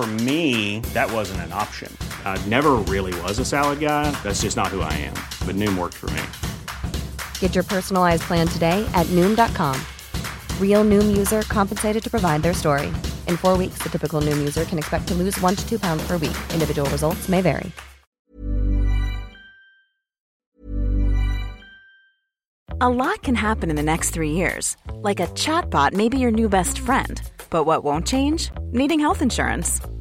For me, that wasn't an option. I never really was a salad guy. That's just not who I am. But Noom worked for me. Get your personalized plan today at Noom.com. Real Noom user compensated to provide their story. In four weeks, the typical Noom user can expect to lose one to two pounds per week. Individual results may vary. A lot can happen in the next three years. Like a chatbot may be your new best friend. But what won't change? Needing health insurance.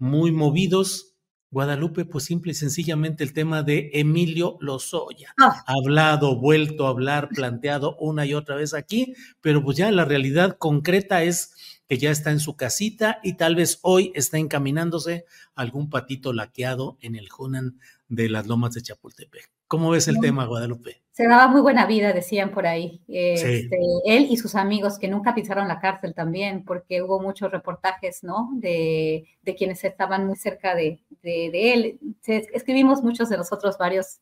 muy movidos. Guadalupe, pues simple y sencillamente el tema de Emilio Lozoya. Ah. Hablado, vuelto a hablar, planteado una y otra vez aquí, pero pues ya la realidad concreta es que ya está en su casita y tal vez hoy está encaminándose a algún patito laqueado en el Hunan de las Lomas de Chapultepec. ¿Cómo ves el tema, Guadalupe? Se daba muy buena vida, decían por ahí. Sí. Este, él y sus amigos que nunca pisaron la cárcel también, porque hubo muchos reportajes, ¿no? De, de quienes estaban muy cerca de, de- de él. Se- escribimos muchos de nosotros varios,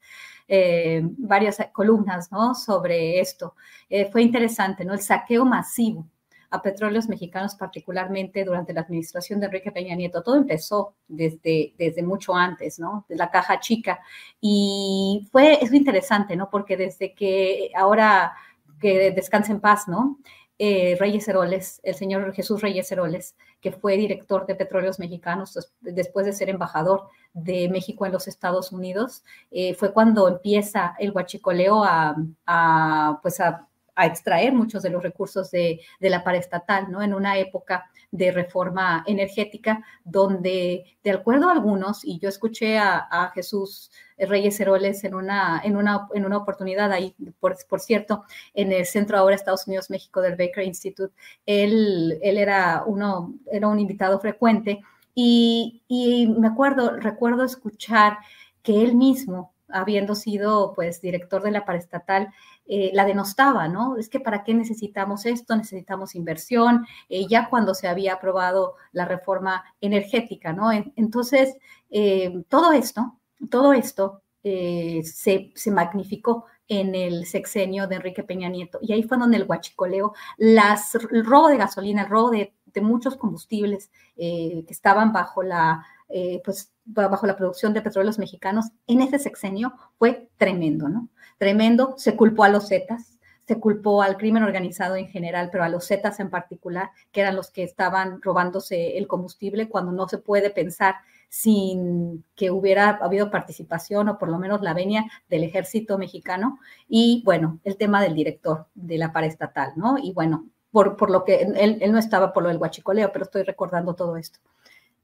eh, varias columnas, ¿no? Sobre esto. Eh, fue interesante, ¿no? El saqueo masivo a petróleos mexicanos, particularmente durante la administración de Enrique Peña Nieto. Todo empezó desde, desde mucho antes, ¿no? De la caja chica. Y fue, es interesante, ¿no? Porque desde que ahora que descanse en paz, ¿no? Eh, Reyes Heroles, el señor Jesús Reyes Heroles, que fue director de Petróleos Mexicanos des- después de ser embajador de México en los Estados Unidos, eh, fue cuando empieza el huachicoleo a, a, pues a, a extraer muchos de los recursos de, de la paraestatal, ¿no? En una época de reforma energética donde, de acuerdo a algunos, y yo escuché a, a Jesús Reyes Heroles en una, en una, en una oportunidad ahí, por, por cierto, en el Centro ahora Estados Unidos México del Baker Institute, él, él era, uno, era un invitado frecuente y, y me acuerdo, recuerdo escuchar que él mismo, habiendo sido pues director de la paraestatal, eh, la denostaba, ¿no? Es que para qué necesitamos esto, necesitamos inversión, eh, ya cuando se había aprobado la reforma energética, ¿no? En- entonces, eh, todo esto, todo esto eh, se, se magnificó en el sexenio de Enrique Peña Nieto. Y ahí fue donde el huachicoleo, las, el robo de gasolina, el robo de, de muchos combustibles eh, que estaban bajo la, eh, pues, bajo la producción de petróleos mexicanos, en ese sexenio fue tremendo, ¿no? Tremendo. Se culpó a los Zetas, se culpó al crimen organizado en general, pero a los Zetas en particular, que eran los que estaban robándose el combustible cuando no se puede pensar sin que hubiera habido participación o por lo menos la venia del ejército mexicano. Y bueno, el tema del director de la paraestatal, ¿no? Y bueno, por, por lo que él, él no estaba por lo del huachicoleo, pero estoy recordando todo esto.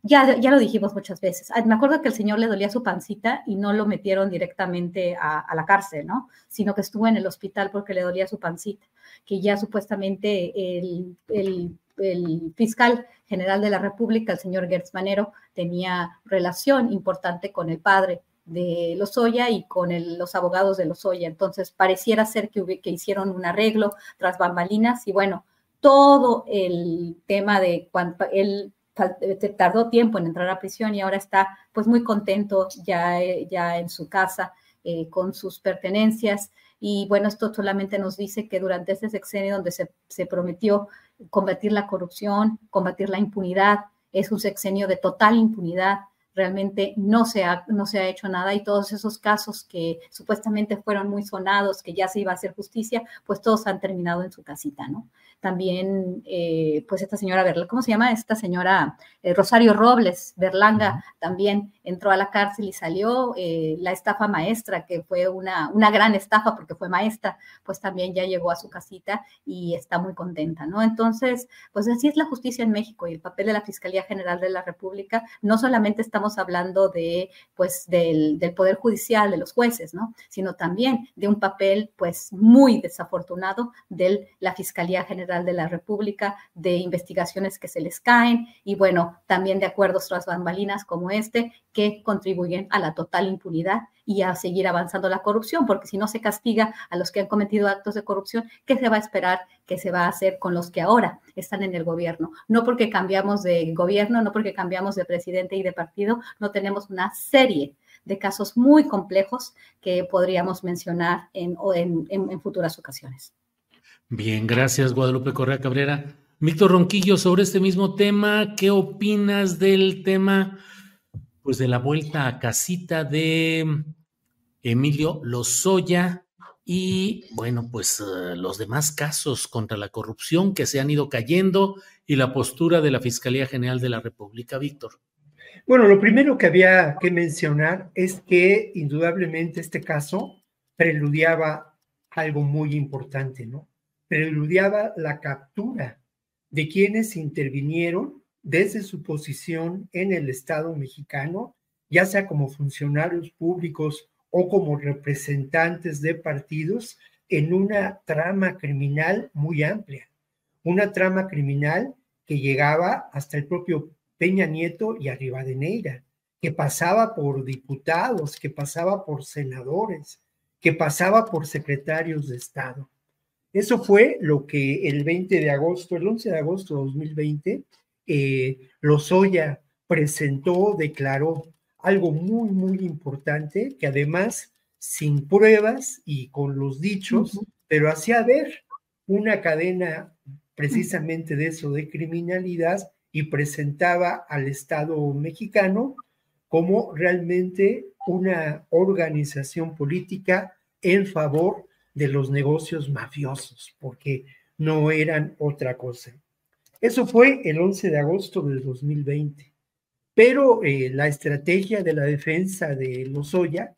ya, ya lo dijimos muchas veces. Me acuerdo que el señor le dolía su pancita y no lo metieron directamente a, la cárcel, ¿no? Sino que estuvo en el hospital porque le dolía su pancita, que ya supuestamente el, el, fiscal general de la República, el señor Gertz Manero, tenía relación importante con el padre de Lozoya y con los abogados de Lozoya. Entonces, pareciera ser que, que hicieron un arreglo tras bambalinas y bueno, todo el tema de cuando él eh, tardó tiempo en entrar a prisión y ahora está pues muy contento ya, ya en su casa eh, con sus pertenencias. Y bueno, esto solamente nos dice que durante este sexenio donde se, se prometió combatir la corrupción, combatir la impunidad, es un sexenio de total impunidad, realmente no se, ha, no se ha hecho nada y todos esos casos que supuestamente fueron muy sonados, que ya se iba a hacer justicia, pues todos han terminado en su casita, ¿no? También, eh, pues esta señora, ¿cómo se llama? Esta señora eh, Rosario Robles, Berlanga, también entró a la cárcel y salió. Eh, la estafa maestra, que fue una, una gran estafa porque fue maestra, pues también ya llegó a su casita y está muy contenta, ¿no? Entonces, pues así es la justicia en México y el papel de la Fiscalía General de la República. No solamente estamos hablando de, pues, del, del Poder Judicial, de los jueces, ¿no? Sino también de un papel, pues, muy desafortunado de la Fiscalía General de la República, de investigaciones que se les caen y bueno, también de acuerdos tras bambalinas como este que contribuyen a la total impunidad y a seguir avanzando la corrupción, porque si no se castiga a los que han cometido actos de corrupción, ¿qué se va a esperar que se va a hacer con los que ahora están en el gobierno? No porque cambiamos de gobierno, no porque cambiamos de presidente y de partido, no tenemos una serie de casos muy complejos que podríamos mencionar en, en futuras ocasiones. Bien, gracias Guadalupe Correa Cabrera. Víctor Ronquillo, sobre este mismo tema, ¿qué opinas del tema, pues de la vuelta a casita de Emilio Lozoya y, bueno, pues eh, los demás casos contra la corrupción que se han ido cayendo y la postura de la Fiscalía General de la República, Víctor? Bueno, lo primero que había que mencionar es que indudablemente este caso preludiaba algo muy importante, ¿no? Preludiaba la captura de quienes intervinieron desde su posición en el Estado mexicano, ya sea como funcionarios públicos o como representantes de partidos, en una trama criminal muy amplia, una trama criminal que llegaba hasta el propio Peña Nieto y Neira, que pasaba por diputados, que pasaba por senadores, que pasaba por secretarios de Estado. Eso fue lo que el 20 de agosto, el 11 de agosto de 2020, eh, Lozoya presentó, declaró algo muy, muy importante, que además, sin pruebas y con los dichos, pero hacía ver una cadena precisamente de eso, de criminalidad, y presentaba al Estado mexicano como realmente una organización política en favor de los negocios mafiosos, porque no eran otra cosa. Eso fue el 11 de agosto del 2020. Pero eh, la estrategia de la defensa de Lozoya,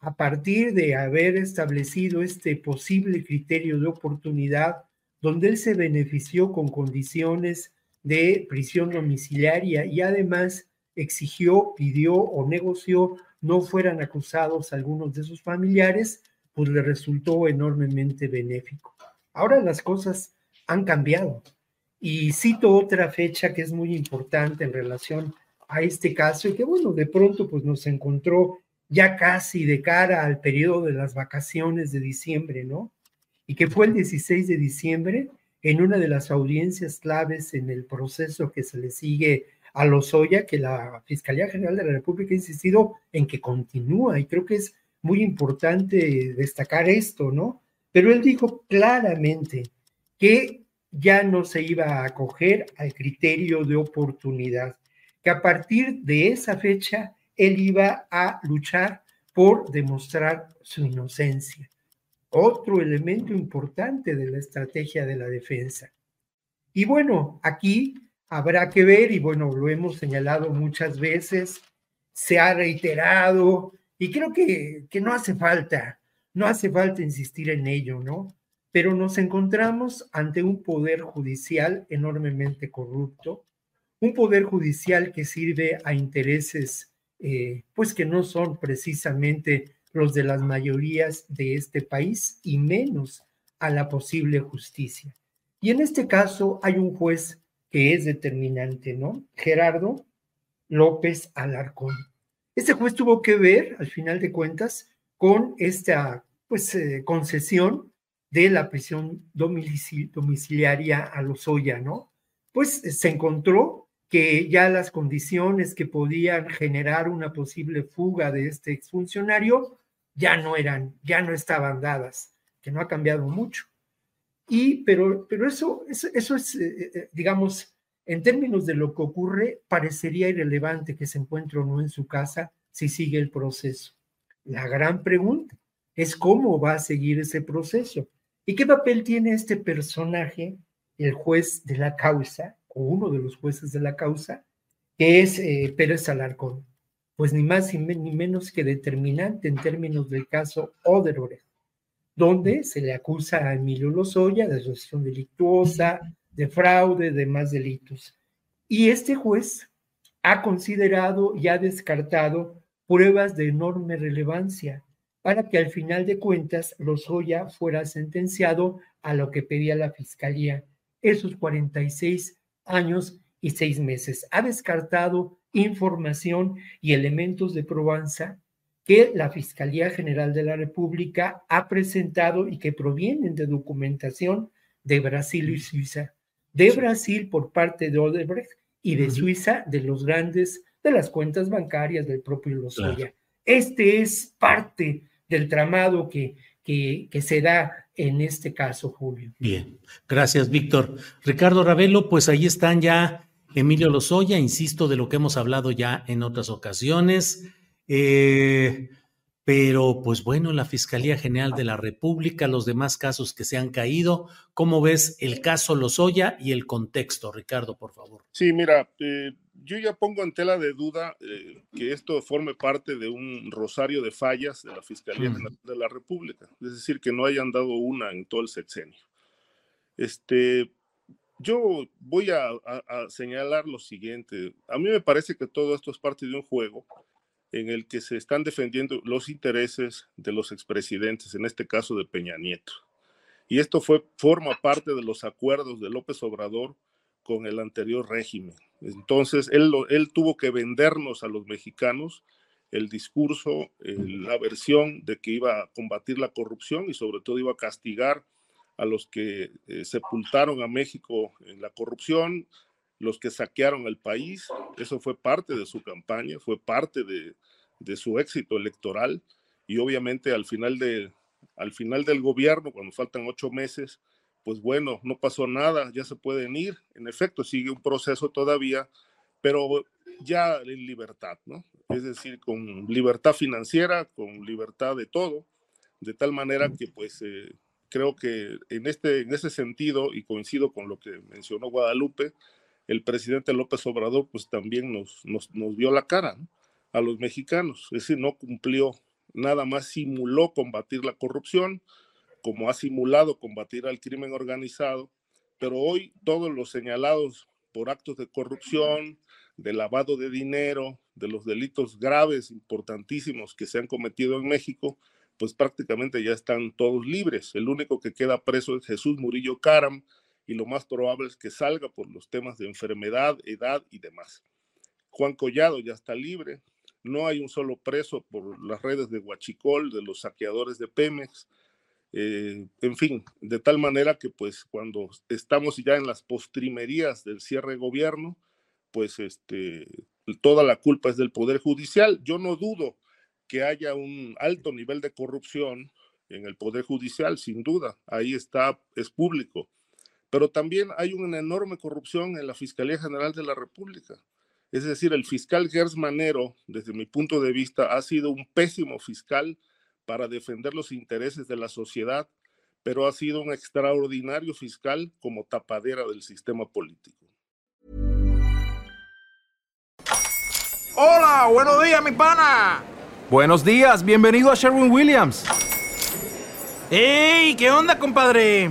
a partir de haber establecido este posible criterio de oportunidad, donde él se benefició con condiciones de prisión domiciliaria y además exigió, pidió o negoció no fueran acusados algunos de sus familiares, pues le resultó enormemente benéfico. Ahora las cosas han cambiado y cito otra fecha que es muy importante en relación a este caso y que bueno, de pronto pues nos encontró ya casi de cara al periodo de las vacaciones de diciembre, ¿no? Y que fue el 16 de diciembre en una de las audiencias claves en el proceso que se le sigue a Lozoya, que la Fiscalía General de la República ha insistido en que continúa y creo que es muy importante destacar esto, ¿no? Pero él dijo claramente que ya no se iba a acoger al criterio de oportunidad, que a partir de esa fecha él iba a luchar por demostrar su inocencia. Otro elemento importante de la estrategia de la defensa. Y bueno, aquí habrá que ver, y bueno, lo hemos señalado muchas veces, se ha reiterado y creo que, que no hace falta, no hace falta insistir en ello, ¿no? Pero nos encontramos ante un poder judicial enormemente corrupto, un poder judicial que sirve a intereses eh, pues que no son precisamente los de las mayorías de este país y menos a la posible justicia. Y en este caso hay un juez que es determinante, ¿no? Gerardo López Alarcón. Este juez tuvo que ver, al final de cuentas, con esta pues, eh, concesión de la prisión domiciliaria a Lozoya, ¿no? Pues se encontró que ya las condiciones que podían generar una posible fuga de este exfuncionario ya no eran, ya no estaban dadas, que no ha cambiado mucho. Y, pero, pero eso, eso, es, eh, eh, digamos, en términos de lo que ocurre, parecería irrelevante que se encuentre o no en su casa si sigue el proceso. La gran pregunta es cómo va a seguir ese proceso y qué papel tiene este personaje, el juez de la causa, o uno de los jueces de la causa, que es eh, Pérez Alarcón. Pues ni más ni menos que determinante en términos del caso Odebrecht, donde se le acusa a Emilio Lozoya de asociación delictuosa, de fraude, de más delitos. Y este juez ha considerado y ha descartado pruebas de enorme relevancia para que al final de cuentas Lozoya fuera sentenciado a lo que pedía la fiscalía, esos 46 años y seis meses. Ha descartado información y elementos de probanza que la Fiscalía General de la República ha presentado y que provienen de documentación de Brasil y Suiza. De Brasil por parte de Odebrecht y de Suiza de los grandes, de las cuentas bancarias del propio Lozoya. Este es parte del tramado que, que, que se da en este caso, Julio. Bien, gracias, Víctor. Ricardo Ravelo, pues ahí están ya Emilio Lozoya, insisto, de lo que hemos hablado ya en otras ocasiones. Eh, pero, pues bueno, la Fiscalía General de la República, los demás casos que se han caído, ¿cómo ves el caso Lozoya y el contexto, Ricardo, por favor? Sí, mira, eh, yo ya pongo en tela de duda eh, que esto forme parte de un rosario de fallas de la Fiscalía de, la, República, es decir, que no hayan dado una en todo el sexenio. Este, yo voy a, señalar lo siguiente. A mí me parece que todo esto es parte de un juego en el que se están defendiendo los intereses de los expresidentes, en este caso de Peña Nieto. Y esto fue, forma parte de los acuerdos de López Obrador con el anterior régimen. Entonces, él, él tuvo que vendernos a los mexicanos el discurso, la versión de que iba a combatir la corrupción y sobre todo iba a castigar a los que eh, sepultaron a México en la corrupción, los que saquearon el país. Eso fue parte de su campaña, fue parte de, de su éxito electoral y obviamente al final, de, al final del gobierno, cuando faltan ocho meses, pues bueno, no pasó nada, ya se pueden ir. En efecto, sigue un proceso todavía, pero ya en libertad, ¿no? Es decir, con libertad financiera, con libertad de todo, de tal manera que pues eh, creo que en este, en ese sentido, y coincido con lo que mencionó Guadalupe, el presidente López Obrador pues también nos, nos, nos vio la cara a los mexicanos, es decir, no cumplió, nada más simuló combatir la corrupción, como ha simulado combatir al crimen organizado, pero hoy todos los señalados por actos de corrupción, de lavado de dinero, de los delitos graves, importantísimos que se han cometido en México, pues prácticamente ya están todos libres. El único que queda preso es Jesús Murillo Caram y lo más probable es que salga por los temas de enfermedad, edad y demás. Juan Collado ya está libre, no hay un solo preso por las redes de Huachicol, de los saqueadores de Pemex, eh, en fin, de tal manera que pues cuando estamos ya en las postrimerías del cierre de gobierno, pues este, toda la culpa es del Poder Judicial. Yo no dudo que haya un alto nivel de corrupción en el Poder Judicial, sin duda, ahí está, es público, pero también hay una enorme corrupción en la Fiscalía General de la República. Es decir, el fiscal Gers Manero, desde mi punto de vista, ha sido un pésimo fiscal para defender los intereses de la sociedad, pero ha sido un extraordinario fiscal como tapadera del sistema político. Hola, buenos días, mi pana. Buenos días, bienvenido a Sherwin Williams. ¡Ey! ¿Qué onda, compadre?